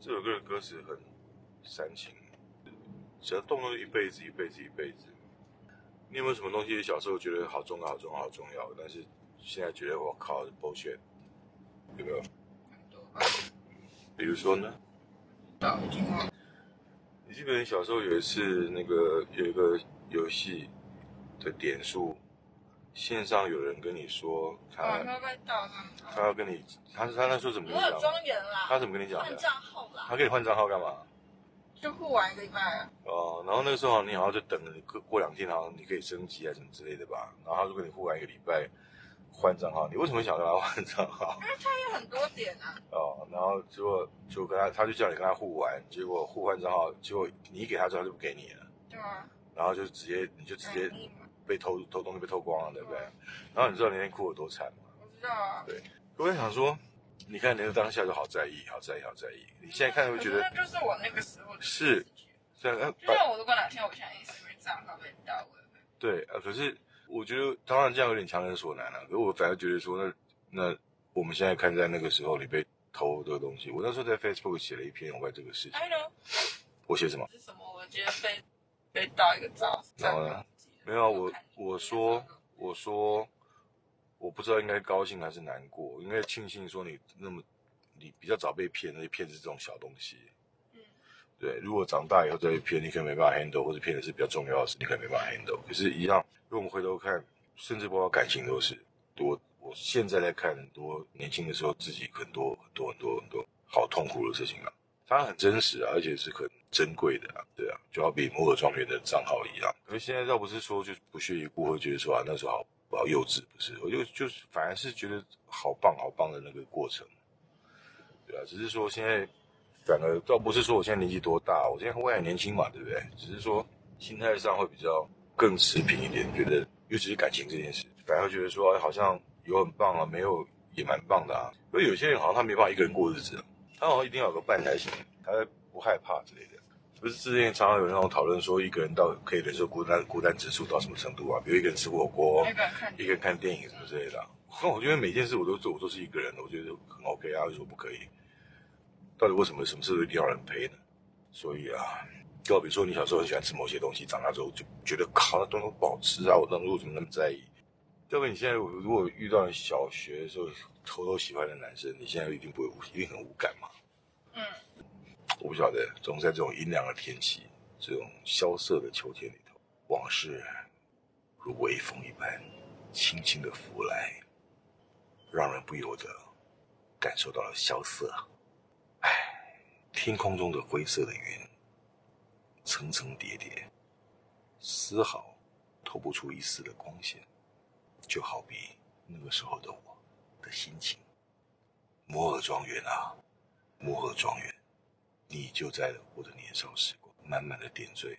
这首歌的歌词很煽情，只要动都是一辈子，一辈子，一辈子。你有没有什么东西小时候觉得好重要、好重要、好重要，但是现在觉得我靠是 bullshit？有没有？比如说呢？到已经忘了。你记不记得小时候有一次那个有一个游戏的点数，线上有人跟你说他、哦，他要跟你，他他那时候怎么跟我有？庄园啦，他怎么跟你讲换？账号啦他，给你换账号干嘛？就互玩一个礼拜啊。哦，然后那个时候你好像就等了，过过两天好像你可以升级啊什么之类的吧。然后他就跟你互玩一个礼拜换账号，你为什么想跟他换账号？因为他有很多点啊，哦，然后结果就跟他，他就叫你跟他互玩，结果互换账号，结果你一给他之后他就不给你了，对啊，然后就直接你就直接被偷偷东西被偷光了，对不对？然后你知道那天哭有多惨吗？我知道啊。我在想说，你看那个当下就好在意，好在意，好在意。你现在看会觉得那就是我那个时候的是虽然呃就像我如果哪天我想 Instagram 账号被盗，我也会对啊，可是我觉得当然这样有点强人所难了、可是我反而觉得说，那那我们现在看在那个时候你被偷这个东西，我那时候在 Facebook 写了一篇有关这个事情。I know 我写什么？是什么？我今天被被盗一个照，然后呢没有啊，我我说我说我不知道应该高兴还是难过，应该庆幸说你那么你比较早被骗，那些骗是这种小东西。嗯对，如果长大以后再被骗，你可能没办法 handle，或者骗的是比较重要的事，你可能没办法 handle。可是，一样，如果我们回头看，甚至包括感情都是，我我现在在看很多年轻的时候自己很多很多很多很多好痛苦的事情啊，它很真实啊，而且是很珍贵的啊，对啊，就好比摩尔庄园的账号一样。可是现在倒不是说就不屑一顾，会觉得说啊那时候好好幼稚，不是，我就就是反而是觉得好棒好棒的那个过程，对啊，只是说现在。反而倒不是说我现在年纪多大，我现在我还年轻嘛，对不对？只是说心态上会比较更持平一点，觉得尤其是感情这件事，反而觉得说好像有很棒啊，没有也蛮棒的啊。因为有些人好像他没办法一个人过日子，他好像一定要有个伴才行，他不害怕之类的。不是之前常常有那种讨论说，一个人到可以忍受孤单孤单指数到什么程度啊？比如一个人吃火锅，一个人看电影什么之类的、啊。那我觉得每件事我都做，我都是一个人的，我觉得很 OK 啊，为什么不可以？到底为什么什么事都一定要人陪呢？所以啊，就比如说你小时候很喜欢吃某些东西，长大之后就觉得靠那东西不好吃啊，我当初为什么那么在意？要不然你现在如果遇到你小学的时候偷偷喜欢的男生，你现在一定不会一定很无感嘛？嗯，我不晓得，总在这种阴凉的天气，这种萧瑟的秋天里头，往事如微风一般，轻轻的拂来，让人不由得感受到了萧瑟。唉，天空中的灰色的云，层层叠叠，丝毫透不出一丝的光线，就好比那个时候的我的心情。摩尔庄园啊，摩尔庄园，你就在我的年少时光，满满的点缀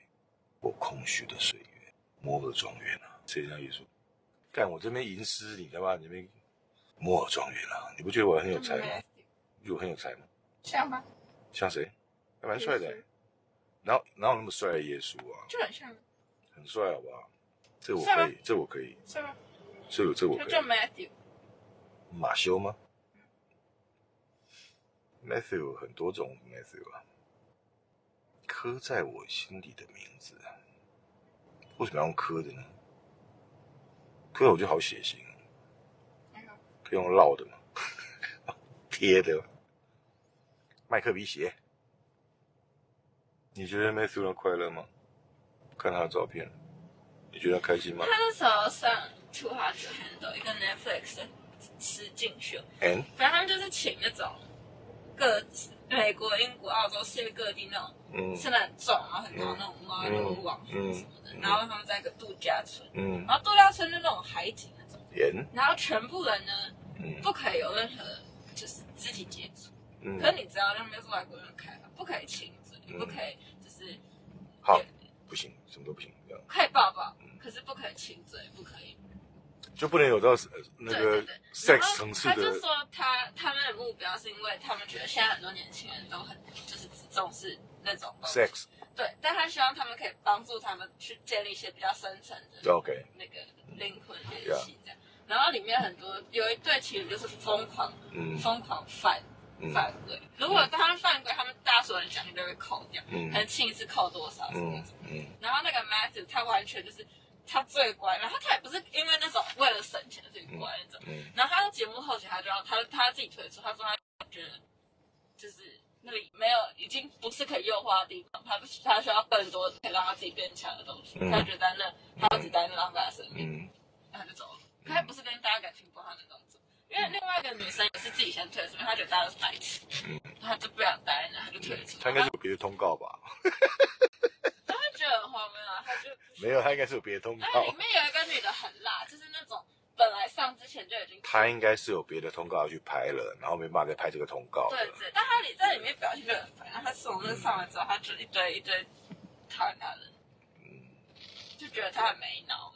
我空虚的岁月。摩尔庄园啊，这样一说，干我这边吟诗，你他妈你那边摩尔庄园啊，你不觉得我很有才吗？有很有才吗？像吗，像谁？还蛮帅的欸。哪有哪有那么帅的耶稣啊？就很像，很帅，好不好？这我可以，这我可以，是吧？这这我就叫。Matthew，马修吗？Matthew 很多种 Matthew 啊，刻在我心里的名字，为什么要用刻的呢？刻我就好血腥，哎呦可以用烙的吗？贴的吗，麦克笔写。你觉得 Matthew 他快乐吗？看他的照片，你觉得他开心吗他那时候上 Too Hot to Handle 一个 Netflix 的实境秀，？And？反正他们就是请那种各美国、英国、澳洲世界各地那种嗯。吃的很重，然后很多那种 model 网红什么的，然后他们在一个度假村，嗯。然后度假村就那种海景那种，然后全部人呢嗯。不可以有任何就是肢体接触，嗯。可是你知道那边是外国人开的，不可以亲嘴，嗯。不可以就是好，不行，什么都不行，这样可以抱抱，嗯。可是不可以亲嘴，不可以。就不能有到呃那个 sex 层次的。他就说他他们的目标是因为他们觉得现在很多年轻人都很就是只重视那种 sex 对，但他希望他们可以帮助他们去建立一些比较深层的 OK，那个灵魂联系这样。然后里面很多有一对情侣就是疯狂嗯。疯狂犯嗯。犯规，如果他们犯规，他们大所有的奖金都会扣掉，嗯。可能亲一次扣多少什么嗯什么。嗯。然后那个 Matthew 他完全就是他最乖，然后他也不是因为他他自己推出，他说他觉得就是那里没有已经不是可以优化的地方，他不他需要更多可以让他自己变强的东西。嗯他觉得在那他只待那浪费他生命，嗯他就走了。可他不是跟大家感情不好那种走，因为另外一个女生也是自己先退出，因为她觉得大家都是白痴，嗯，他就不想待在那，她就退出。他应该是有别的通告吧？他会觉得很荒谬啊，他就没有，他应该是有别的通告里。面有一个女的很辣，上之前就已经他应该是有别的通告要去拍了，然后没办法再拍这个通告。对对，但他里在里面表现就很烦。然后他从那上来之后，他就一堆一堆讨厌他的人，嗯就觉得他很没脑，